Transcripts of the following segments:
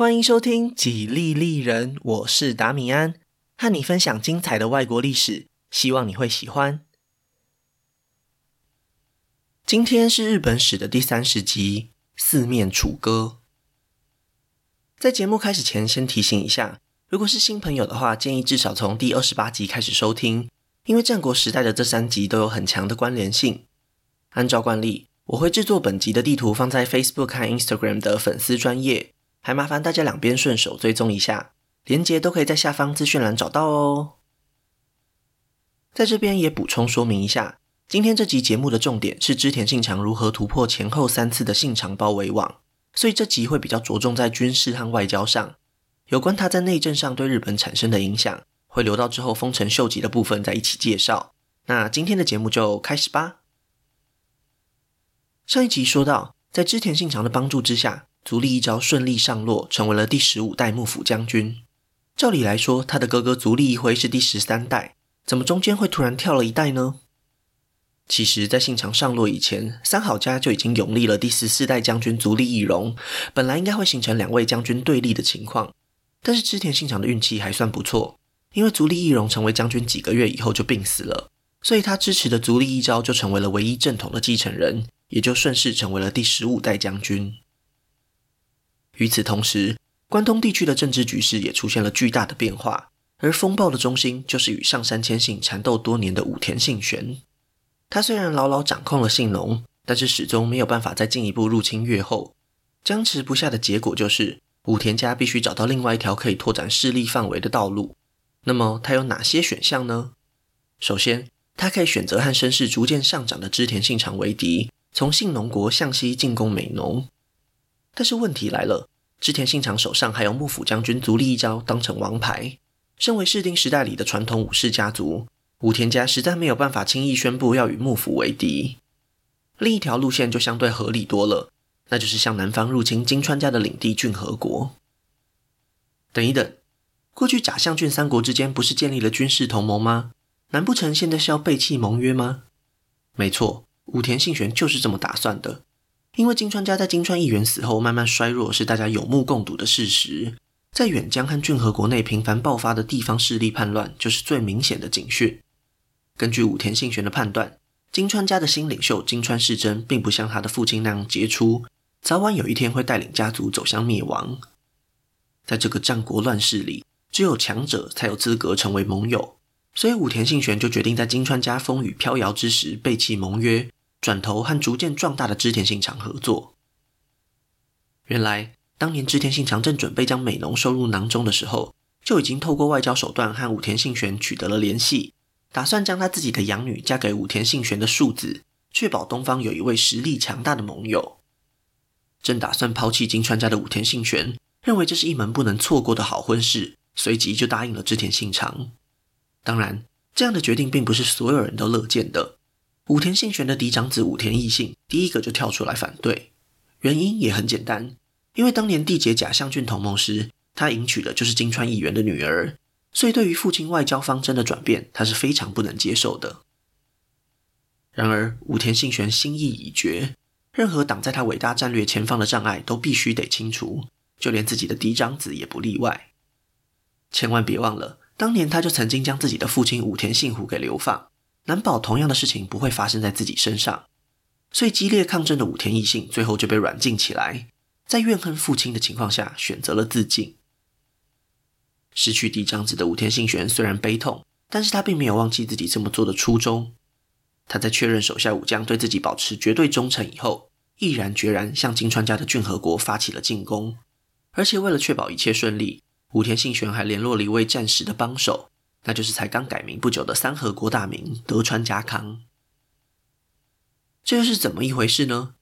欢迎收听《几利利人》，我是达米安，和你分享精彩的外国历史，希望你会喜欢。今天是日本史的第三十集《四面楚歌》。在节目开始前，先提醒一下，如果是新朋友的话，建议至少从第二十八集开始收听，因为战国时代的这三集都有很强的关联性。按照惯例，我会制作本集的地图放在 Facebook 和 Instagram 的粉丝专页。还麻烦大家两边顺手追踪一下，连接都可以在下方资讯栏找到哦。在这边也补充说明一下，今天这集节目的重点是织田信长如何突破前后三次的信长包围网，所以这集会比较着重在军事和外交上，有关他在内政上对日本产生的影响，会留到之后丰臣秀吉的部分再一起介绍。那今天的节目就开始吧。上一集说到，在织田信长的帮助之下。足利一昭顺利上洛，成为了第十五代幕府将军。照理来说，他的哥哥足利义辉是第十三代，怎么中间会突然跳了一代呢？其实，在信长上洛以前，三好家就已经拥立了第十四代将军足利义荣，本来应该会形成两位将军对立的情况。但是织田信长的运气还算不错，因为足利义荣成为将军几个月以后就病死了，所以他支持的足利义昭就成为了唯一正统的继承人，也就顺势成为了第十五代将军。与此同时，关东地区的政治局势也出现了巨大的变化，而风暴的中心就是与上杉谦信缠斗多年的武田信玄。他虽然牢牢掌控了信浓，但是始终没有办法再进一步入侵越后。僵持不下的结果就是，武田家必须找到另外一条可以拓展势力范围的道路。那么，他有哪些选项呢？首先，他可以选择和声势逐渐上涨的织田信长为敌，从信浓国向西进攻美浓。但是问题来了，织田信长手上还有幕府将军足利义昭当成王牌，身为室町时代里的传统武士家族，武田家实在没有办法轻易宣布要与幕府为敌。另一条路线就相对合理多了，那就是向南方入侵金川家的领地骏河国。等一等，过去甲相骏三国之间不是建立了军事同盟吗？难不成现在是要背弃盟约吗？没错，武田信玄就是这么打算的。因为金川家在金川议员死后慢慢衰弱，是大家有目共睹的事实。在远江和骏河国内频繁爆发的地方势力叛乱，就是最明显的警讯。根据武田信玄的判断，金川家的新领袖金川氏真，并不像他的父亲那样杰出，早晚有一天会带领家族走向灭亡。在这个战国乱世里，只有强者才有资格成为盟友，所以武田信玄就决定在金川家风雨飘摇之时背弃盟约。转头和逐渐壮大的织田信长合作。原来，当年织田信长正准备将美浓收入囊中的时候，就已经透过外交手段和武田信玄取得了联系，打算将他自己的养女嫁给武田信玄的庶子，确保东方有一位实力强大的盟友。正打算抛弃金川家的武田信玄，认为这是一门不能错过的好婚事，随即就答应了织田信长。当然，这样的决定并不是所有人都乐见的。武田信玄的嫡长子武田义信第一个就跳出来反对，原因也很简单，因为当年缔结甲相骏同盟时，他迎娶的就是金川义元的女儿，所以对于父亲外交方针的转变，他是非常不能接受的。然而，武田信玄心意已决，任何挡在他伟大战略前方的障碍都必须得清除，就连自己的嫡长子也不例外。千万别忘了，当年他就曾经将自己的父亲武田信虎给流放。难保同样的事情不会发生在自己身上，所以激烈抗争的武田义信最后就被软禁起来，在怨恨父亲的情况下选择了自尽。失去嫡长子的武田信玄虽然悲痛，但是他并没有忘记自己这么做的初衷。他在确认手下武将对自己保持绝对忠诚以后，毅然决然向金川家的骏河国发起了进攻。而且为了确保一切顺利，武田信玄还联络了一位战时的帮手。那就是才刚改名不久的三河国大名德川家康。这又是怎么一回事呢？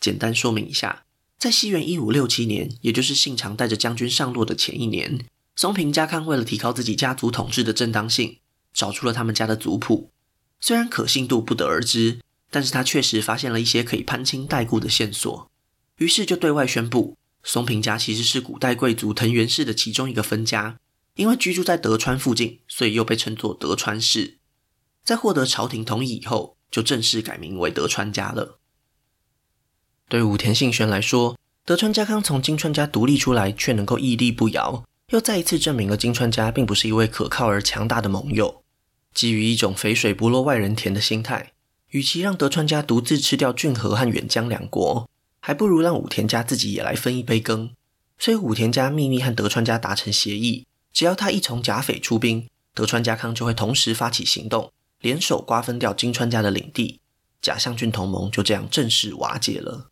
简单说明一下，在西元一五六七年，也就是信长带着将军上洛的前一年，松平家康为了提高自己家族统治的正当性，找出了他们家的族谱。虽然可信度不得而知，但是他确实发现了一些可以攀亲带故的线索，于是就对外宣布，松平家其实是古代贵族藤原氏的其中一个分家。因为居住在德川附近，所以又被称作德川氏。在获得朝廷同意以后，就正式改名为德川家了。对武田信玄来说，德川家康从金川家独立出来，却能够屹立不摇，又再一次证明了金川家并不是一位可靠而强大的盟友。基于一种肥水不落外人田的心态，与其让德川家独自吃掉骏河和远江两国，还不如让武田家自己也来分一杯羹。所以武田家秘密和德川家达成协议，只要他一从甲斐出兵，德川家康就会同时发起行动，联手瓜分掉金川家的领地，甲相郡同盟就这样正式瓦解了。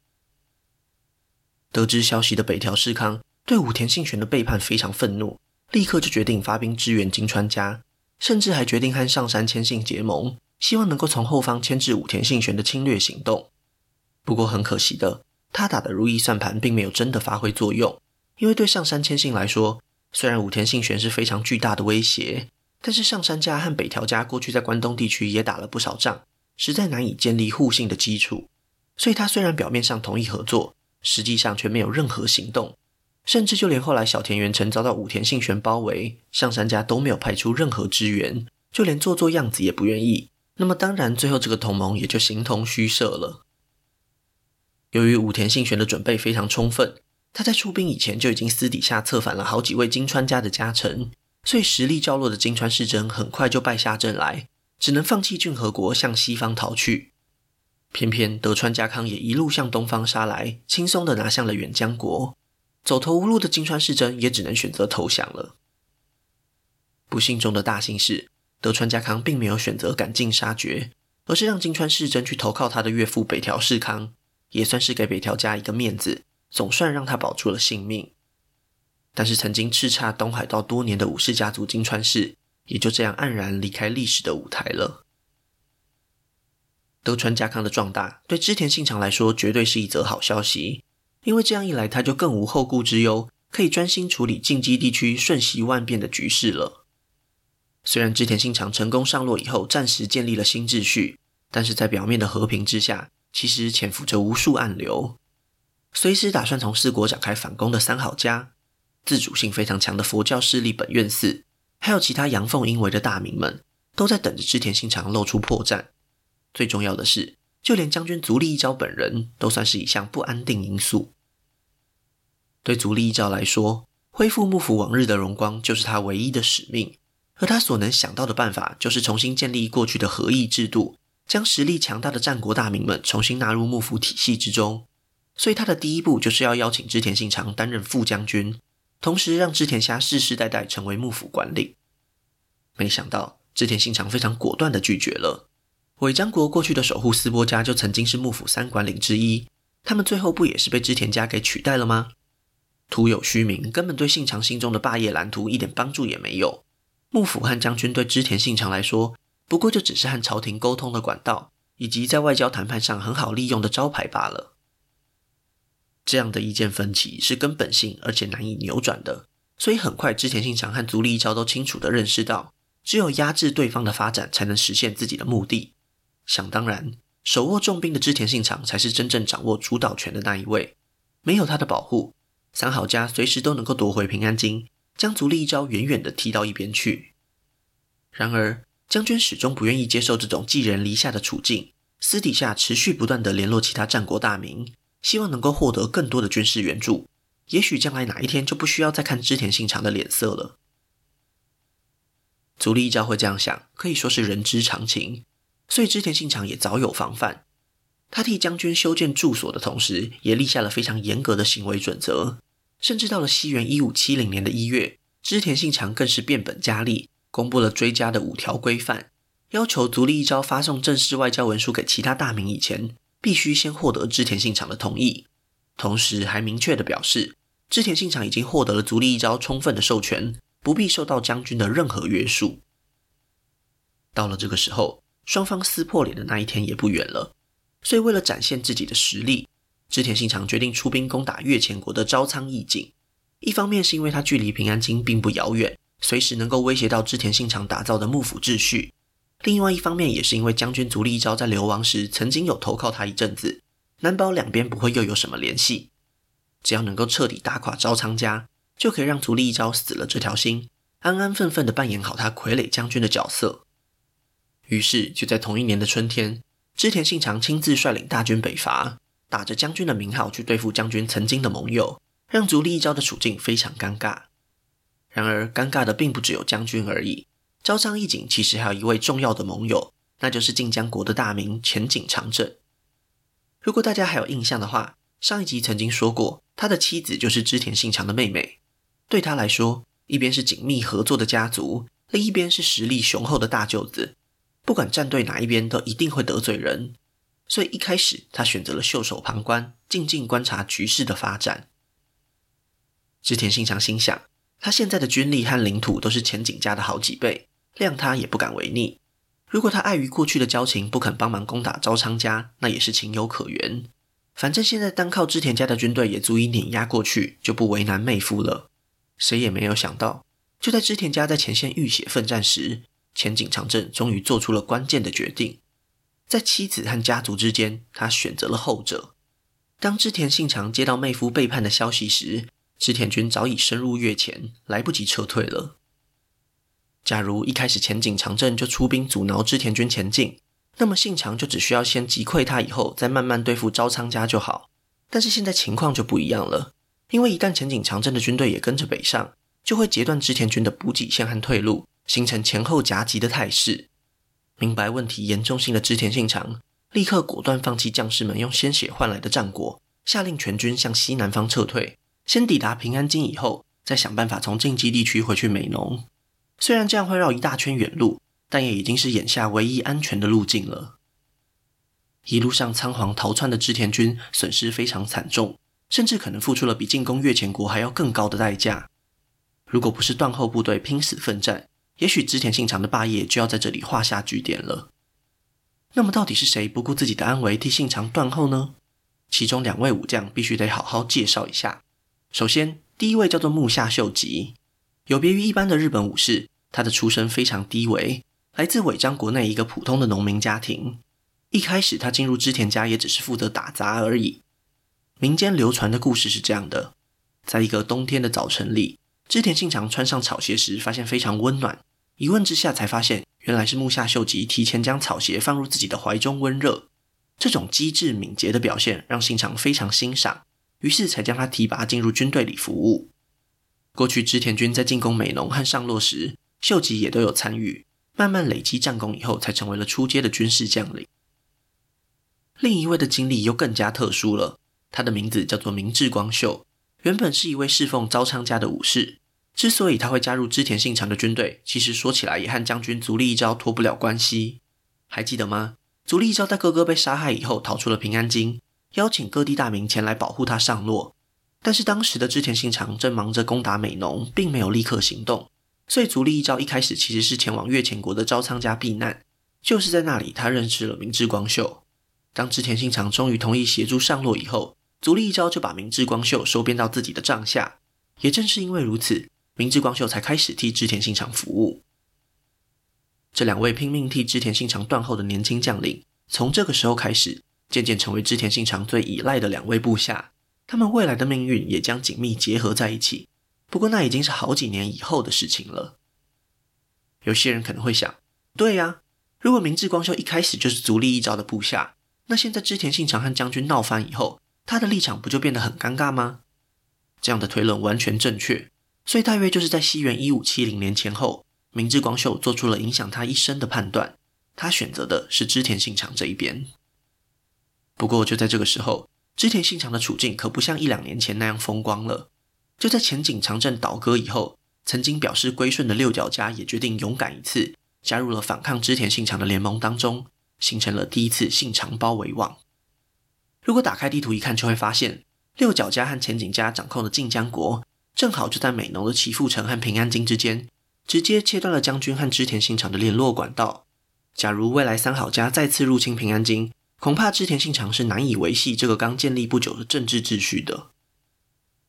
得知消息的北条氏康对武田信玄的背叛非常愤怒，立刻就决定发兵支援金川家，甚至还决定和上杉谦信结盟，希望能够从后方牵制武田信玄的侵略行动。不过很可惜的，他打的如意算盘并没有真的发挥作用，因为对上杉谦信来说，虽然武田信玄是非常巨大的威胁，但是上杉家和北条家过去在关东地区也打了不少仗，实在难以建立互信的基础，所以他虽然表面上同意合作。实际上却没有任何行动，甚至就连后来小田原城遭到武田信玄包围，上杉家都没有派出任何支援，就连做做样子也不愿意。那么当然，最后这个同盟也就形同虚设了。由于武田信玄的准备非常充分，他在出兵以前就已经私底下策反了好几位金川家的家臣，所以实力较弱的金川氏真很快就败下阵来，只能放弃郡河国，向西方逃去。偏偏德川家康也一路向东方杀来，轻松地拿下了远江国。走投无路的金川氏真也只能选择投降了。不幸中的大幸是，德川家康并没有选择赶尽杀绝，而是让金川氏真去投靠他的岳父北条氏康，也算是给北条家一个面子，总算让他保住了性命。但是曾经叱咤东海道多年的武士家族金川氏，也就这样黯然离开历史的舞台了。德川家康的壮大对织田信长来说绝对是一则好消息，因为这样一来他就更无后顾之忧，可以专心处理近畿地区瞬息万变的局势了。虽然织田信长成功上洛以后暂时建立了新秩序，但是在表面的和平之下，其实潜伏着无数暗流。随时打算从四国展开反攻的三好家，自主性非常强的佛教势力本愿寺，还有其他阳奉阴违的大名们，都在等着织田信长露出破绽。最重要的是，就连将军足利义昭本人都算是一项不安定因素。对足利义昭来说，恢复幕府往日的荣光就是他唯一的使命，而他所能想到的办法，就是重新建立过去的和议制度，将实力强大的战国大名们重新纳入幕府体系之中。所以，他的第一步就是要邀请织田信长担任副将军，同时让织田家世世代代成为幕府管理。没想到，织田信长非常果断地拒绝了。尾张国过去的守护斯波家就曾经是幕府三管领之一，他们最后不也是被织田家给取代了吗？徒有虚名，根本对信长心中的霸业蓝图一点帮助也没有。幕府和将军对织田信长来说，不过就只是和朝廷沟通的管道，以及在外交谈判上很好利用的招牌罢了。这样的意见分歧是根本性而且难以扭转的，所以很快织田信长和足利义昭都清楚地认识到，只有压制对方的发展，才能实现自己的目的。想当然，手握重兵的织田信长才是真正掌握主导权的那一位。没有他的保护，三好家随时都能够夺回平安京，将足利义昭远远地踢到一边去。然而，将军始终不愿意接受这种寄人篱下的处境，私底下持续不断地联络其他战国大名，希望能够获得更多的军事援助。也许将来哪一天就不需要再看织田信长的脸色了。足利义昭会这样想，可以说是人之常情。所以织田信长也早有防范，他替将军修建住所的同时，也立下了非常严格的行为准则。甚至到了西元一五七零年的一月，织田信长更是变本加厉，公布了追加的五条规范，要求足利义昭发送正式外交文书给其他大名以前，必须先获得织田信长的同意。同时还明确地表示，织田信长已经获得了足利义昭充分的授权，不必受到将军的任何约束。到了这个时候。双方撕破脸的那一天也不远了，所以为了展现自己的实力，织田信长决定出兵攻打越前国的朝仓义景。一方面是因为他距离平安京并不遥远，随时能够威胁到织田信长打造的幕府秩序；另外一方面也是因为将军足利义昭在流亡时曾经有投靠他一阵子，难保两边不会又有什么联系。只要能够彻底打垮朝仓家，就可以让足利义昭死了这条心，安安分分地扮演好他傀儡将军的角色。于是，就在同一年的春天，织田信长亲自率领大军北伐，打着将军的名号去对付将军曾经的盟友，让足利义昭的处境非常尴尬。然而，尴尬的并不只有将军而已。朝仓义景其实还有一位重要的盟友，那就是近江国的大名浅井长政。如果大家还有印象的话，上一集曾经说过，他的妻子就是织田信长的妹妹。对他来说，一边是紧密合作的家族，另一边是实力雄厚的大舅子。不管站对哪一边，都一定会得罪人。所以一开始，他选择了袖手旁观，静静观察局势的发展。织田信长心想，他现在的军力和领土都是前景家的好几倍，谅他也不敢违逆。如果他碍于过去的交情，不肯帮忙攻打朝仓家，那也是情有可原。反正现在单靠织田家的军队也足以碾压过去，就不为难妹夫了。谁也没有想到，就在织田家在前线浴血奋战时，前井长政终于做出了关键的决定。在妻子和家族之间，他选择了后者。当织田信长接到妹夫背叛的消息时，织田军早已深入越前，来不及撤退了。假如一开始浅井长政就出兵阻挠织田军前进，那么信长就只需要先击溃他，以后再慢慢对付朝仓家就好。但是现在情况就不一样了，因为一旦前井长政的军队也跟着北上，就会截断织田军的补给线和退路，形成前后夹击的态势。明白问题严重性的织田信长，立刻果断放弃将士们用鲜血换来的战果，下令全军向西南方撤退，先抵达平安京以后，再想办法从近畿地区回去美浓。虽然这样会绕一大圈远路，但也已经是眼下唯一安全的路径了。一路上仓皇逃窜的织田军损失非常惨重，甚至可能付出了比进攻越前国还要更高的代价。如果不是断后部队拼死奋战，也许织田信长的霸业就要在这里画下句点了。那么，到底是谁不顾自己的安危替信长断后呢？其中两位武将必须得好好介绍一下。首先，第一位叫做木下秀吉，有别于一般的日本武士，他的出身非常低微，来自尾张国内一个普通的农民家庭。一开始，他进入织田家也只是负责打杂而已。民间流传的故事是这样的：在一个冬天的早晨里。织田信长穿上草鞋时，发现非常温暖。一问之下，才发现原来是木下秀吉提前将草鞋放入自己的怀中温热。这种机智敏捷的表现让信长非常欣赏，于是才将他提拔进入军队里服务。过去织田军在进攻美浓和上洛时，秀吉也都有参与。慢慢累积战功以后，才成为了初阶的军事将领。另一位的经历又更加特殊了，他的名字叫做明智光秀。原本是一位侍奉朝仓家的武士，之所以他会加入织田信长的军队，其实说起来也和将军足利义昭脱不了关系。还记得吗？足利义昭在哥哥被杀害以后逃出了平安京，邀请各地大名前来保护他上洛。但是当时的织田信长正忙着攻打美浓，并没有立刻行动，所以足利义昭一开始其实是前往越前国的朝仓家避难。就是在那里，他认识了明智光秀。当织田信长终于同意协助上洛以后，足利义昭就把明智光秀收编到自己的帐下，也正是因为如此，明智光秀才开始替织田信长服务。这两位拼命替织田信长断后的年轻将领，从这个时候开始，渐渐成为织田信长最依赖的两位部下。他们未来的命运也将紧密结合在一起。不过，那已经是好几年以后的事情了。有些人可能会想：对呀，如果明智光秀一开始就是足利义昭的部下，那现在织田信长和将军闹翻以后，他的立场不就变得很尴尬吗？这样的推论完全正确，所以大约就是在西元一五七零年前后，明智光秀做出了影响他一生的判断，他选择的是织田信长这一边。不过就在这个时候，织田信长的处境可不像一两年前那样风光了。就在浅井长政倒戈以后，曾经表示归顺的六角家也决定勇敢一次，加入了反抗织田信长的联盟当中，形成了第一次信长包围网。如果打开地图一看，就会发现六角家和浅井家掌控的近江国，正好就在美浓的岐阜城和平安京之间，直接切断了将军和织田信长的联络管道。假如未来三好家再次入侵平安京，恐怕织田信长是难以维系这个刚建立不久的政治秩序的。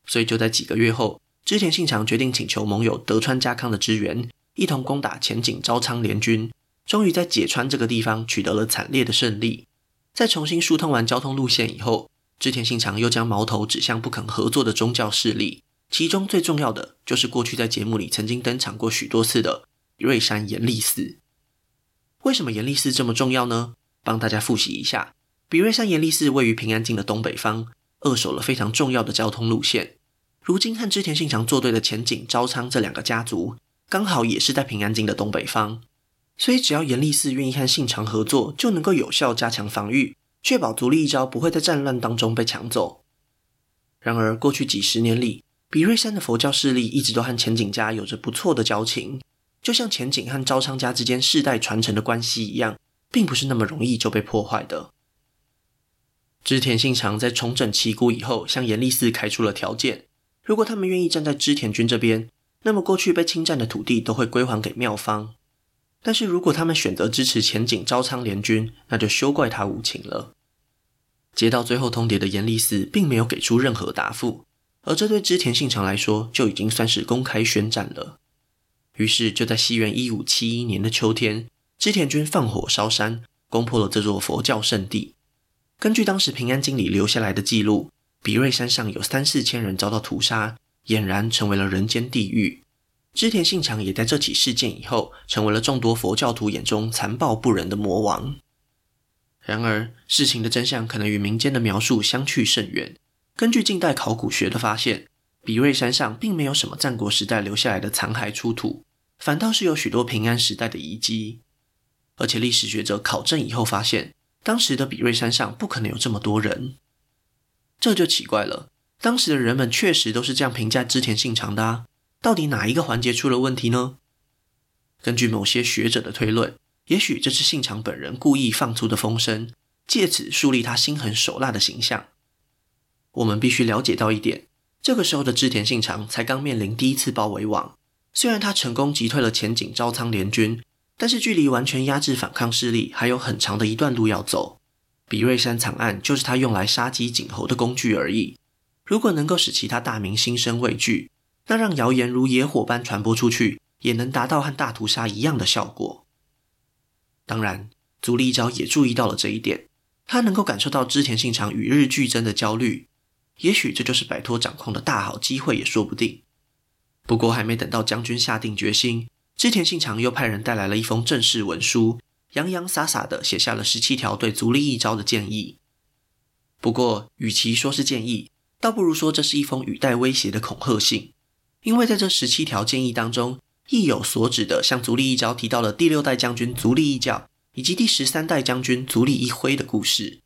所以就在几个月后，织田信长决定请求盟友德川家康的支援，一同攻打浅井朝仓联军，终于在解川这个地方取得了惨烈的胜利。在重新疏通完交通路线以后，织田信长又将矛头指向不肯合作的宗教势力，其中最重要的就是过去在节目里曾经登场过许多次的比瑞山严立寺。为什么严立寺这么重要呢？帮大家复习一下，比瑞山严立寺位于平安京的东北方，扼守了非常重要的交通路线。如今和织田信长作对的浅井朝仓这两个家族，刚好也是在平安京的东北方，所以只要严立寺愿意和信长合作，就能够有效加强防御，确保足利义昭不会在战乱当中被抢走。然而，过去几十年里，比瑞山的佛教势力一直都和浅井家有着不错的交情，就像浅井和朝仓家之间世代传承的关系一样，并不是那么容易就被破坏的。织田信长在重整旗鼓以后，向严立寺开出了条件：如果他们愿意站在织田军这边，那么过去被侵占的土地都会归还给庙方；但是如果他们选择支持浅井昭仓联军，那就休怪他无情了。接到最后通牒的严立寺并没有给出任何答复，而这对织田信长来说就已经算是公开宣战了。于是就在西元一五七一年的秋天，织田军放火烧山，攻破了这座佛教圣地。根据当时平安京里留下来的记录，比瑞山上有三四千人遭到屠杀，俨然成为了人间地狱。织田信长也在这起事件以后，成为了众多佛教徒眼中残暴不仁的魔王。然而，事情的真相可能与民间的描述相去甚远。根据近代考古学的发现，比瑞山上并没有什么战国时代留下来的残骸出土，反倒是有许多平安时代的遗迹。而且，历史学者考证以后发现，当时的比瑞山上不可能有这么多人，这就奇怪了。当时的人们确实都是这样评价织田信长的啊，到底哪一个环节出了问题呢？根据某些学者的推论，也许这是信长本人故意放出的风声，借此树立他心狠手辣的形象。我们必须了解到一点，这个时候的织田信长才刚面临第一次包围网，虽然他成功击退了浅井朝仓联军。但是距离完全压制反抗势力还有很长的一段路要走。比瑞山惨案就是他用来杀鸡儆猴的工具而已。如果能够使其他大明心生畏惧，那让谣言如野火般传播出去，也能达到和大屠杀一样的效果。当然，足利昭也注意到了这一点，他能够感受到织田信长与日俱增的焦虑，也许这就是摆脱掌控的大好机会也说不定。不过，还没等到将军下定决心。织田信长又派人带来了一封正式文书，洋洋洒洒地写下了十七条对足利义昭的建议。不过，与其说是建议，倒不如说这是一封语带威胁的恐吓信，因为在这十七条建议当中，意有所指的向足利义昭提到了第六代将军足利义教以及第十三代将军足利义辉的故事。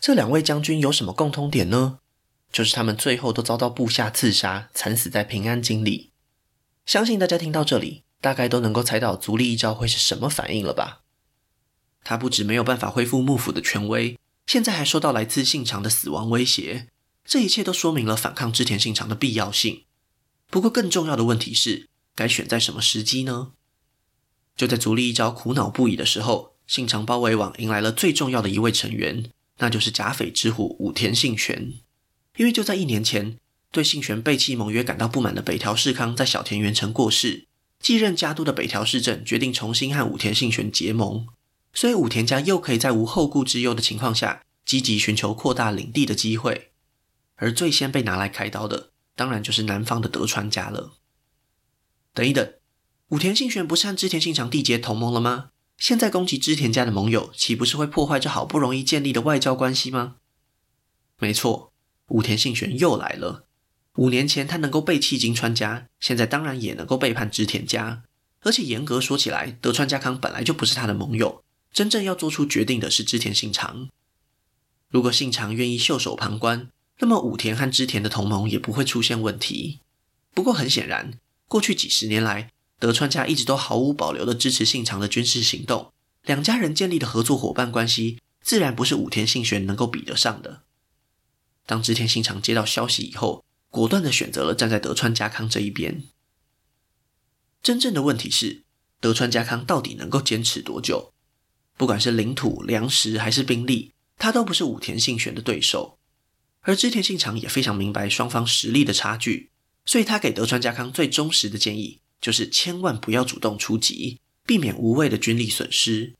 这两位将军有什么共通点呢？就是他们最后都遭到部下刺杀，惨死在平安京里。相信大家听到这里，大概都能够猜到足利义昭会是什么反应了吧？他不止没有办法恢复幕府的权威，现在还受到来自信长的死亡威胁。这一切都说明了反抗织田信长的必要性。不过，更重要的问题是，该选在什么时机呢？就在足利义昭苦恼不已的时候，信长包围网迎来了最重要的一位成员，那就是甲斐之虎武田信玄。因为就在一年前。对信玄背弃盟约感到不满的北条氏康在小田原城过世，继任家督的北条氏政决定重新和武田信玄结盟，所以武田家又可以在无后顾之忧的情况下，积极寻求扩大领地的机会。而最先被拿来开刀的，当然就是南方的德川家了。等一等，武田信玄不是和织田信长缔结同盟了吗？现在攻击织田家的盟友，岂不是会破坏这好不容易建立的外交关系吗？没错，武田信玄又来了。五年前，他能够背弃金川家，现在当然也能够背叛织田家。而且严格说起来，德川家康本来就不是他的盟友，真正要做出决定的是织田信长。如果信长愿意袖手旁观，那么武田和织田的同盟也不会出现问题。不过很显然，过去几十年来，德川家一直都毫无保留地支持信长的军事行动，两家人建立的合作伙伴关系，自然不是武田信玄能够比得上的。当织田信长接到消息以后，果断地选择了站在德川家康这一边。真正的问题是，德川家康到底能够坚持多久？不管是领土、粮食还是兵力，他都不是武田信玄的对手。而织田信长也非常明白双方实力的差距，所以他给德川家康最忠实的建议就是：千万不要主动出击，避免无谓的军力损失。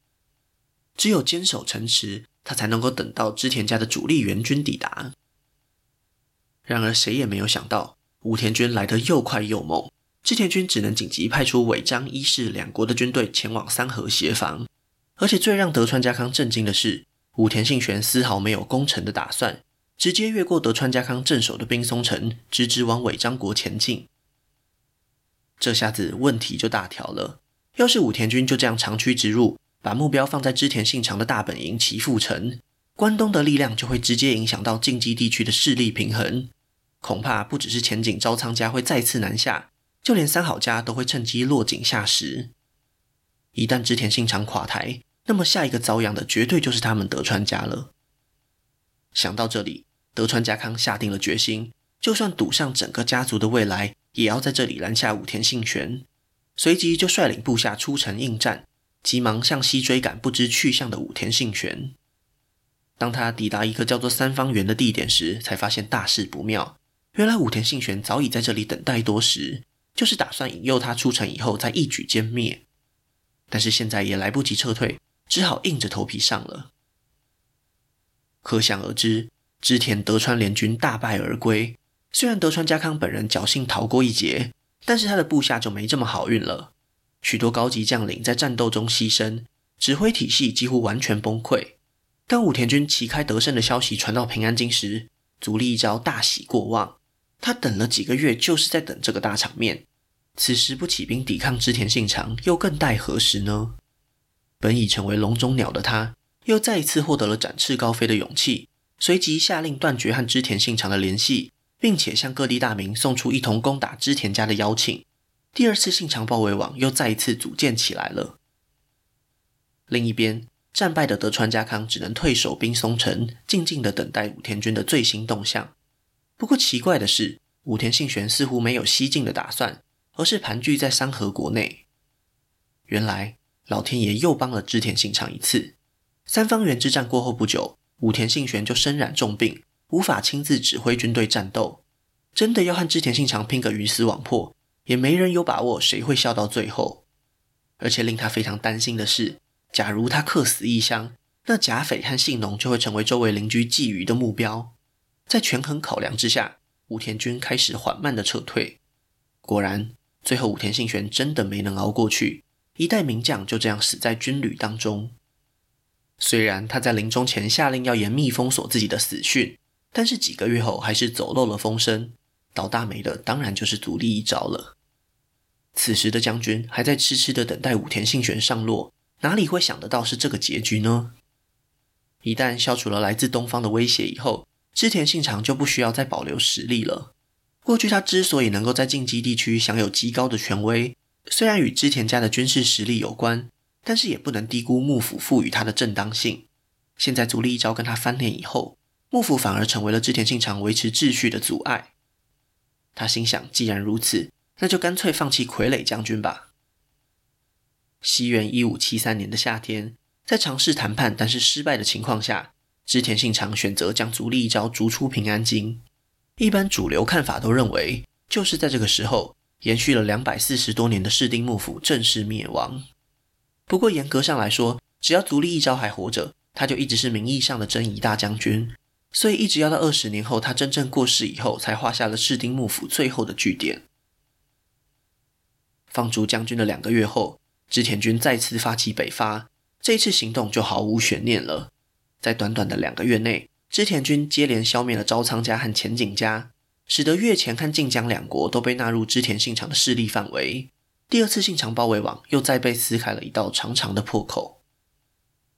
只有坚守城池，他才能够等到织田家的主力援军抵达。然而，谁也没有想到，武田军来得又快又猛，织田军只能紧急派出尾张、伊势两国的军队前往三河协防。而且，最让德川家康震惊的是，武田信玄丝毫没有攻城的打算，直接越过德川家康镇守的兵松城，直直往尾张国前进。这下子问题就大条了。要是武田军就这样长驱直入，把目标放在织田信长的大本营岐阜城，关东的力量就会直接影响到近畿地区的势力平衡。恐怕不只是前井朝仓家会再次南下，就连三好家都会趁机落井下石。一旦织田信长垮台，那么下一个遭殃的绝对就是他们德川家了。想到这里，德川家康下定了决心，就算赌上整个家族的未来，也要在这里拦下武田信玄。随即就率领部下出城应战，急忙向西追赶不知去向的武田信玄。当他抵达一个叫做三方原的地点时，才发现大事不妙。原来武田信玄早已在这里等待多时，就是打算引诱他出城以后再一举歼灭。但是现在也来不及撤退，只好硬着头皮上了。可想而知，织田德川联军大败而归。虽然德川家康本人侥幸逃过一劫。但是他的部下就没这么好运了，许多高级将领在战斗中牺牲，指挥体系几乎完全崩溃。当武田军旗开得胜的消息传到平安京时，足利义昭大喜过望。他等了几个月，就是在等这个大场面。此时不起兵抵抗织田信长，又更待何时呢？本已成为笼中鸟的他，又再一次获得了展翅高飞的勇气，随即下令断绝和织田信长的联系。并且向各地大名送出一同攻打织田家的邀请，第二次信长包围网又再一次组建起来了。另一边，战败的德川家康只能退守兵松城，静静地等待武田军的最新动向。不过奇怪的是，武田信玄似乎没有西进的打算，而是盘踞在山河国内。原来老天爷又帮了织田信长一次。三方原之战过后不久，武田信玄就身染重病。无法亲自指挥军队战斗，真的要和织田信长拼个鱼死网破，也没人有把握谁会笑到最后。而且令他非常担心的是，假如他客死异乡，那甲斐和信浓就会成为周围邻居觊觎的目标。在权衡考量之下，武田军开始缓慢的撤退。果然，最后武田信玄真的没能熬过去，一代名将就这样死在军旅当中。虽然他在临终前下令要严密封锁自己的死讯。但是几个月后，还是走漏了风声，倒大霉的当然就是足利义昭了。此时的将军还在痴痴的等待武田信玄上洛，哪里会想得到是这个结局呢？一旦消除了来自东方的威胁以后，织田信长就不需要再保留实力了。过去他之所以能够在近畿地区享有极高的权威，虽然与织田家的军事实力有关，但是也不能低估幕府赋予他的正当性。现在足利义昭跟他翻脸以后，幕府反而成为了织田信长维持秩序的阻碍。他心想，既然如此，那就干脆放弃傀儡将军吧。西元一五七三年的夏天，在尝试谈判但是失败的情况下，织田信长选择将足利义昭逐出平安京。一般主流看法都认为，就是在这个时候，延续了两百四十多年的室町幕府正式灭亡。不过严格上来说，只要足利义昭还活着，他就一直是名义上的征夷大将军。所以一直要到二十年后，他真正过世以后，才画下了室町幕府最后的句点。放逐将军的两个月后，织田军再次发起北伐，这一次行动就毫无悬念了。在短短的两个月内，织田军接连消灭了朝仓家和浅井家，使得越前和近江两国都被纳入织田信长的势力范围。第二次信长包围网又再被撕开了一道长长的破口，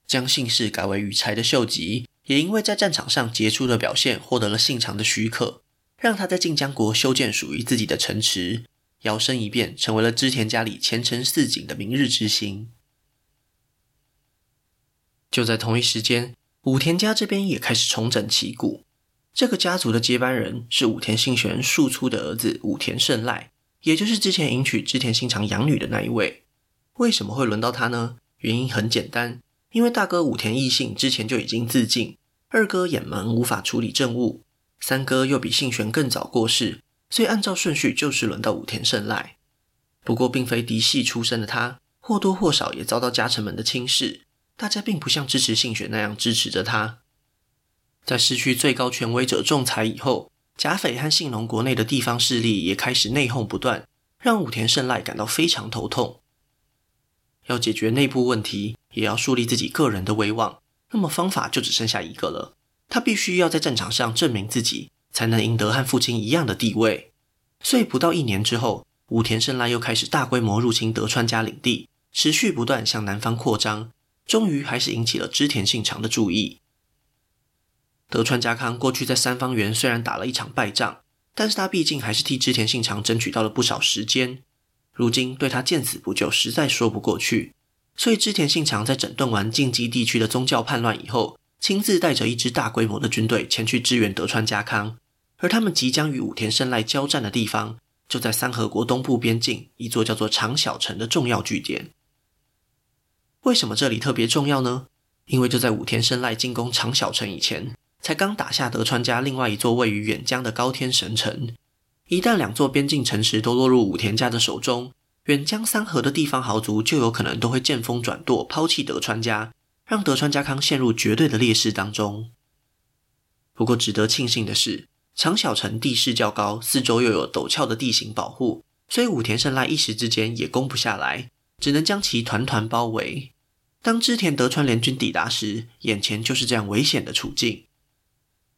将姓氏改为羽柴的秀吉。也因为在战场上杰出的表现，获得了信长的许可，让他在近江国修建属于自己的城池，摇身一变成为了织田家里前程似锦的明日之星。就在同一时间，武田家这边也开始重整旗鼓。这个家族的接班人是武田信玄庶出的儿子武田胜赖，也就是之前迎娶织田信长养女的那一位。为什么会轮到他呢？原因很简单。因为大哥武田义信之前就已经自尽，二哥偃门无法处理政务，三哥又比信玄更早过世，所以按照顺序就是轮到武田胜赖。不过，并非嫡系出身的他，或多或少也遭到家臣们的轻视，大家并不像支持信玄那样支持着他。在失去最高权威者仲裁以后，甲斐和信浓国内的地方势力也开始内讧不断，让武田胜赖感到非常头痛。要解决内部问题，也要树立自己个人的威望，那么方法就只剩下一个了，他必须要在战场上证明自己，才能赢得和父亲一样的地位。所以不到一年之后，武田胜赖又开始大规模入侵德川家领地，持续不断向南方扩张，终于还是引起了织田信长的注意。德川家康过去在三方原虽然打了一场败仗，但是他毕竟还是替织田信长争取到了不少时间。如今对他见死不救，实在说不过去。所以织田信长在整顿完近畿地区的宗教叛乱以后，亲自带着一支大规模的军队前去支援德川家康。而他们即将与武田胜赖交战的地方，就在三河国东部边境一座叫做长小城的重要据点。为什么这里特别重要呢？因为就在武田胜赖进攻长小城以前，才刚打下德川家另外一座位于远江的高天神城。一旦两座边境城池都落入武田家的手中，远江三河的地方豪族就有可能都会见风转舵，抛弃德川家，让德川家康陷入绝对的劣势当中。不过值得庆幸的是，长小城地势较高，四周又有陡峭的地形保护，所以武田胜赖一时之间也攻不下来，只能将其团团包围。当织田德川联军抵达时，眼前就是这样危险的处境。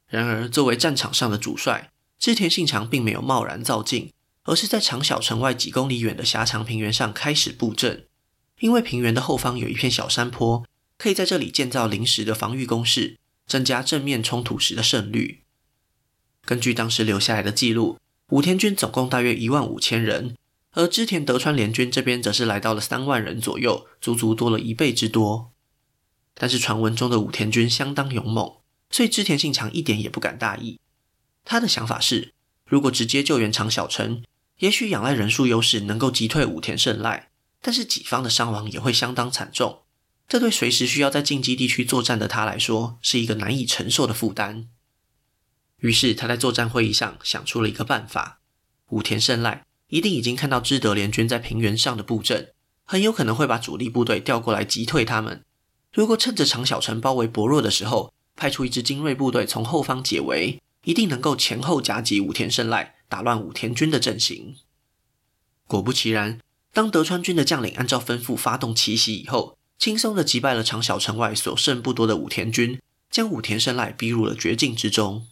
然而，作为战场上的主帅，织田信长并没有贸然造进，而是在长小城外几公里远的狭长平原上开始布阵。因为平原的后方有一片小山坡，可以在这里建造临时的防御工事，增加正面冲突时的胜率。根据当时留下来的记录，武田军总共大约一万五千人，而织田德川联军这边则是来到了三万人左右，足足多了一倍之多。但是传闻中的武田军相当勇猛，所以织田信长一点也不敢大意。他的想法是，如果直接救援长小城，也许仰赖人数优势能够击退武田胜赖，但是己方的伤亡也会相当惨重。这对随时需要在近畿地区作战的他来说，是一个难以承受的负担。于是他在作战会议上想出了一个办法：武田胜赖一定已经看到知德联军在平原上的布阵，很有可能会把主力部队调过来击退他们。如果趁着长小城包围薄弱的时候，派出一支精锐部队从后方解围，一定能够前后夹击武田胜赖，打乱武田军的阵型。果不其然，当德川军的将领按照吩咐发动奇袭以后，轻松地击败了长小城外所剩不多的武田军，将武田胜赖逼入了绝境之中。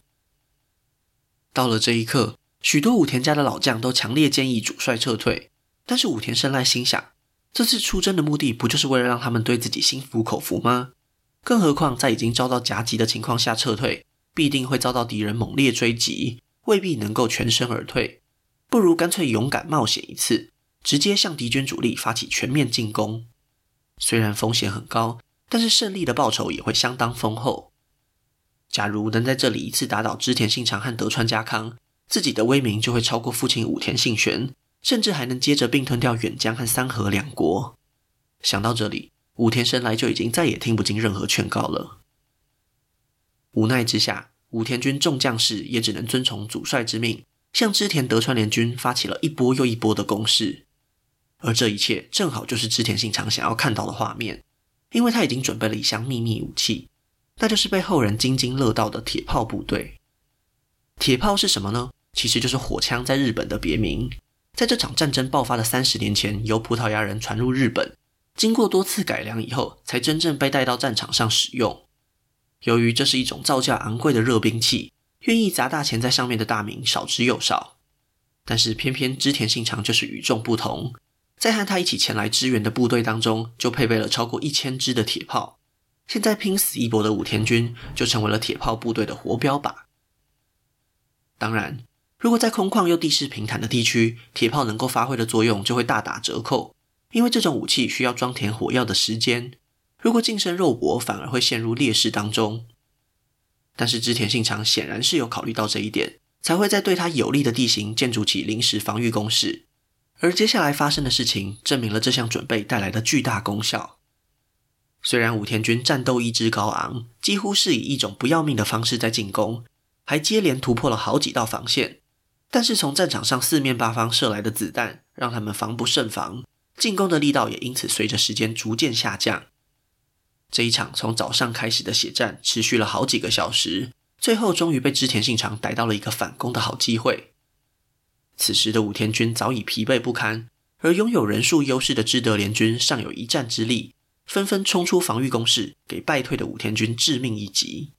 到了这一刻，许多武田家的老将都强烈建议主帅撤退。但是武田胜赖心想，这次出征的目的不就是为了让他们对自己心服口服吗？更何况在已经遭到夹击的情况下撤退，必定会遭到敌人猛烈追击，未必能够全身而退。不如干脆勇敢冒险一次，直接向敌军主力发起全面进攻。虽然风险很高，但是胜利的报酬也会相当丰厚。假如能在这里一次打倒织田信长和德川家康，自己的威名就会超过父亲武田信玄，甚至还能接着并吞掉远江和三河两国。想到这里，武田生来就已经再也听不进任何劝告了。无奈之下，武田军众将士也只能遵从主帅之命，向织田德川联军发起了一波又一波的攻势。而这一切正好就是织田信长想要看到的画面，因为他已经准备了一项秘密武器。那就是被后人津津乐道的铁炮部队。铁炮是什么呢？其实就是火枪在日本的别名。在这场战争爆发的三十年前，由葡萄牙人传入日本，经过多次改良以后，才真正被带到战场上使用。由于这是一种造价昂贵的热兵器，愿意砸大钱在上面的大名少之又少。但是偏偏织田信长就是与众不同，在和他一起前来支援的部队当中，就配备了超过一千支的铁炮。现在拼死一搏的武田军就成为了铁炮部队的活标靶。当然，如果在空旷又地势平坦的地区，铁炮能够发挥的作用就会大打折扣，因为这种武器需要装填火药的时间。如果近身肉搏，反而会陷入劣势当中。但是织田信长显然是有考虑到这一点，才会在对他有利的地形建筑起临时防御工事。而接下来发生的事情，证明了这项准备带来的巨大功效。虽然武田军战斗意志高昂，几乎是以一种不要命的方式在进攻，还接连突破了好几道防线，但是从战场上四面八方射来的子弹，让他们防不胜防，进攻的力道也因此随着时间逐渐下降。这一场从早上开始的血战，持续了好几个小时，最后终于被织田信长逮到了一个反攻的好机会。此时的武田军早已疲惫不堪，而拥有人数优势的织德联军尚有一战之力。纷纷冲出防御工事，给败退的武田军致命一击。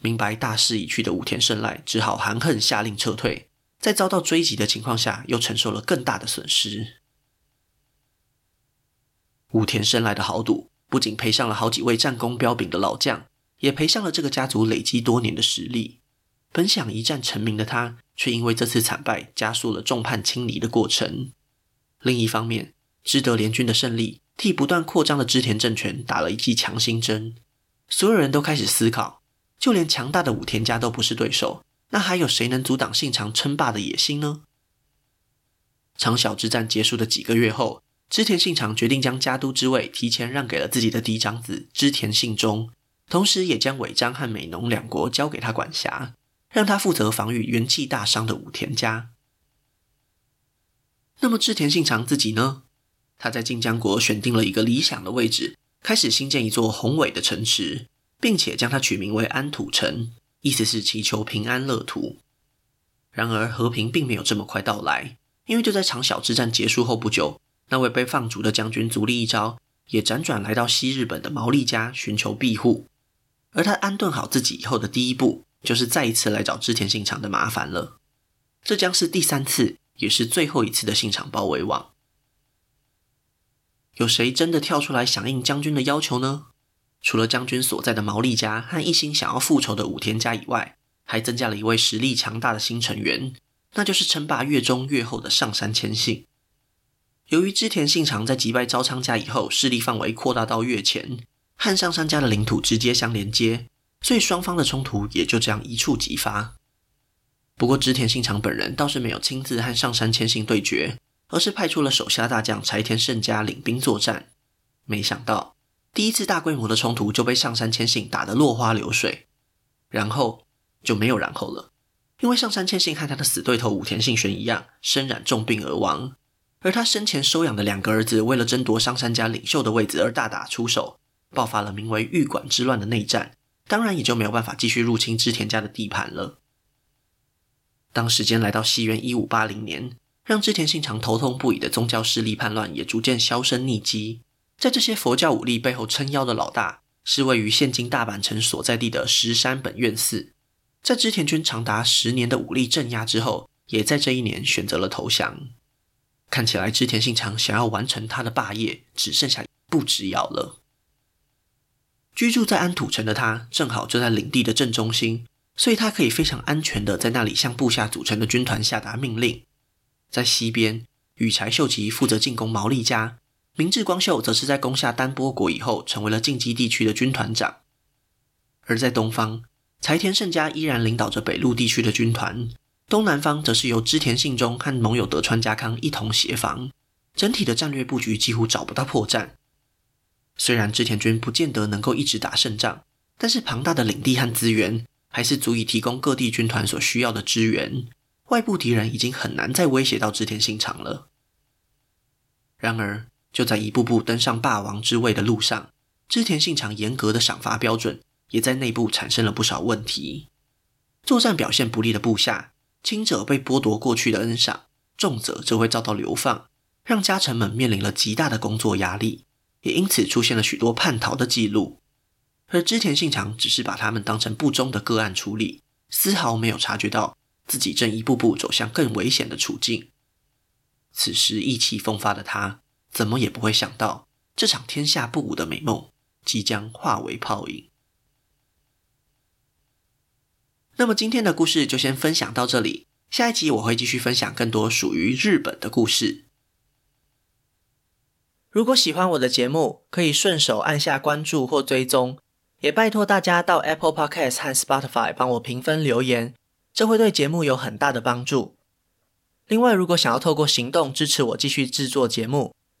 明白大势已去的武田胜赖只好含恨下令撤退，在遭到追击的情况下，又承受了更大的损失。武田胜赖的豪赌，不仅赔上了好几位战功彪炳的老将，也赔上了这个家族累积多年的实力。本想一战成名的他，却因为这次惨败，加速了众叛亲离的过程。另一方面，知德联军的胜利，替不断扩张的织田政权打了一剂强心针。所有人都开始思考，就连强大的武田家都不是对手，那还有谁能阻挡信长称霸的野心呢？长篠之战结束的几个月后。织田信长决定将家督之位提前让给了自己的嫡长子织田信忠，同时也将尾张和美浓两国交给他管辖，让他负责防御元气大伤的武田家。那么织田信长自己呢？他在近江国选定了一个理想的位置，开始兴建一座宏伟的城池，并且将它取名为安土城，意思是祈求平安乐土。然而和平并没有这么快到来，因为就在长筱之战结束后不久。那位被放逐的将军足利义昭也辗转来到西日本的毛利家寻求庇护，而他安顿好自己以后的第一步，就是再一次来找织田信长的麻烦了。这将是第三次，也是最后一次的信长包围网。有谁真的跳出来响应将军的要求呢？除了将军所在的毛利家和一心想要复仇的武田家以外，还增加了一位实力强大的新成员，那就是称霸越中越后的上杉谦信。由于织田信长在击败朝仓家以后，势力范围扩大到越前，和上杉家的领土直接相连接，所以双方的冲突也就这样一触即发。不过织田信长本人倒是没有亲自和上杉谦信对决，而是派出了手下大将柴田胜家领兵作战。没想到第一次大规模的冲突就被上杉谦信打得落花流水，然后就没有然后了，因为上杉谦信和他的死对头武田信玄一样，身染重病而亡。而他生前收养的两个儿子，为了争夺上杉家领袖的位子而大打出手，爆发了名为“玉馆之乱”的内战，当然也就没有办法继续入侵织田家的地盘了。当时间来到西元一五八零年，让织田信长头痛不已的宗教势力叛乱也逐渐销声匿迹。在这些佛教武力背后撑腰的老大，是位于现今大阪城所在地的石山本愿寺。在织田军长达十年的武力镇压之后，也在这一年选择了投降。看起来织田信长想要完成他的霸业，只剩下一步之遥了。居住在安土城的他，正好就在领地的正中心，所以他可以非常安全的在那里向部下组成的军团下达命令。在西边，羽柴秀吉负责进攻毛利家，明智光秀则是在攻下丹波国以后，成为了近畿地区的军团长。而在东方，柴田胜家依然领导着北陆地区的军团。东南方则是由织田信忠和盟友德川家康一同协防，整体的战略布局几乎找不到破绽。虽然织田军不见得能够一直打胜仗，但是庞大的领地和资源还是足以提供各地军团所需要的支援。外部敌人已经很难再威胁到织田信长了。然而，就在一步步登上霸王之位的路上，织田信长严格的赏罚标准也在内部产生了不少问题。作战表现不利的部下，轻者被剥夺过去的恩赏，重者则会遭到流放，让家臣们面临了极大的工作压力，也因此出现了许多叛逃的记录。而织田信长只是把他们当成不忠的个案处理，丝毫没有察觉到自己正一步步走向更危险的处境。此时意气风发的他，怎么也不会想到，这场天下不武的美梦即将化为泡影。那么今天的故事就先分享到这里，下一集我会继续分享更多属于日本的故事。如果喜欢我的节目，可以顺手按下关注或追踪，也拜托大家到 Apple Podcast 和 Spotify 帮我评分留言，这会对节目有很大的帮助。另外，如果想要透过行动支持我继续制作节目，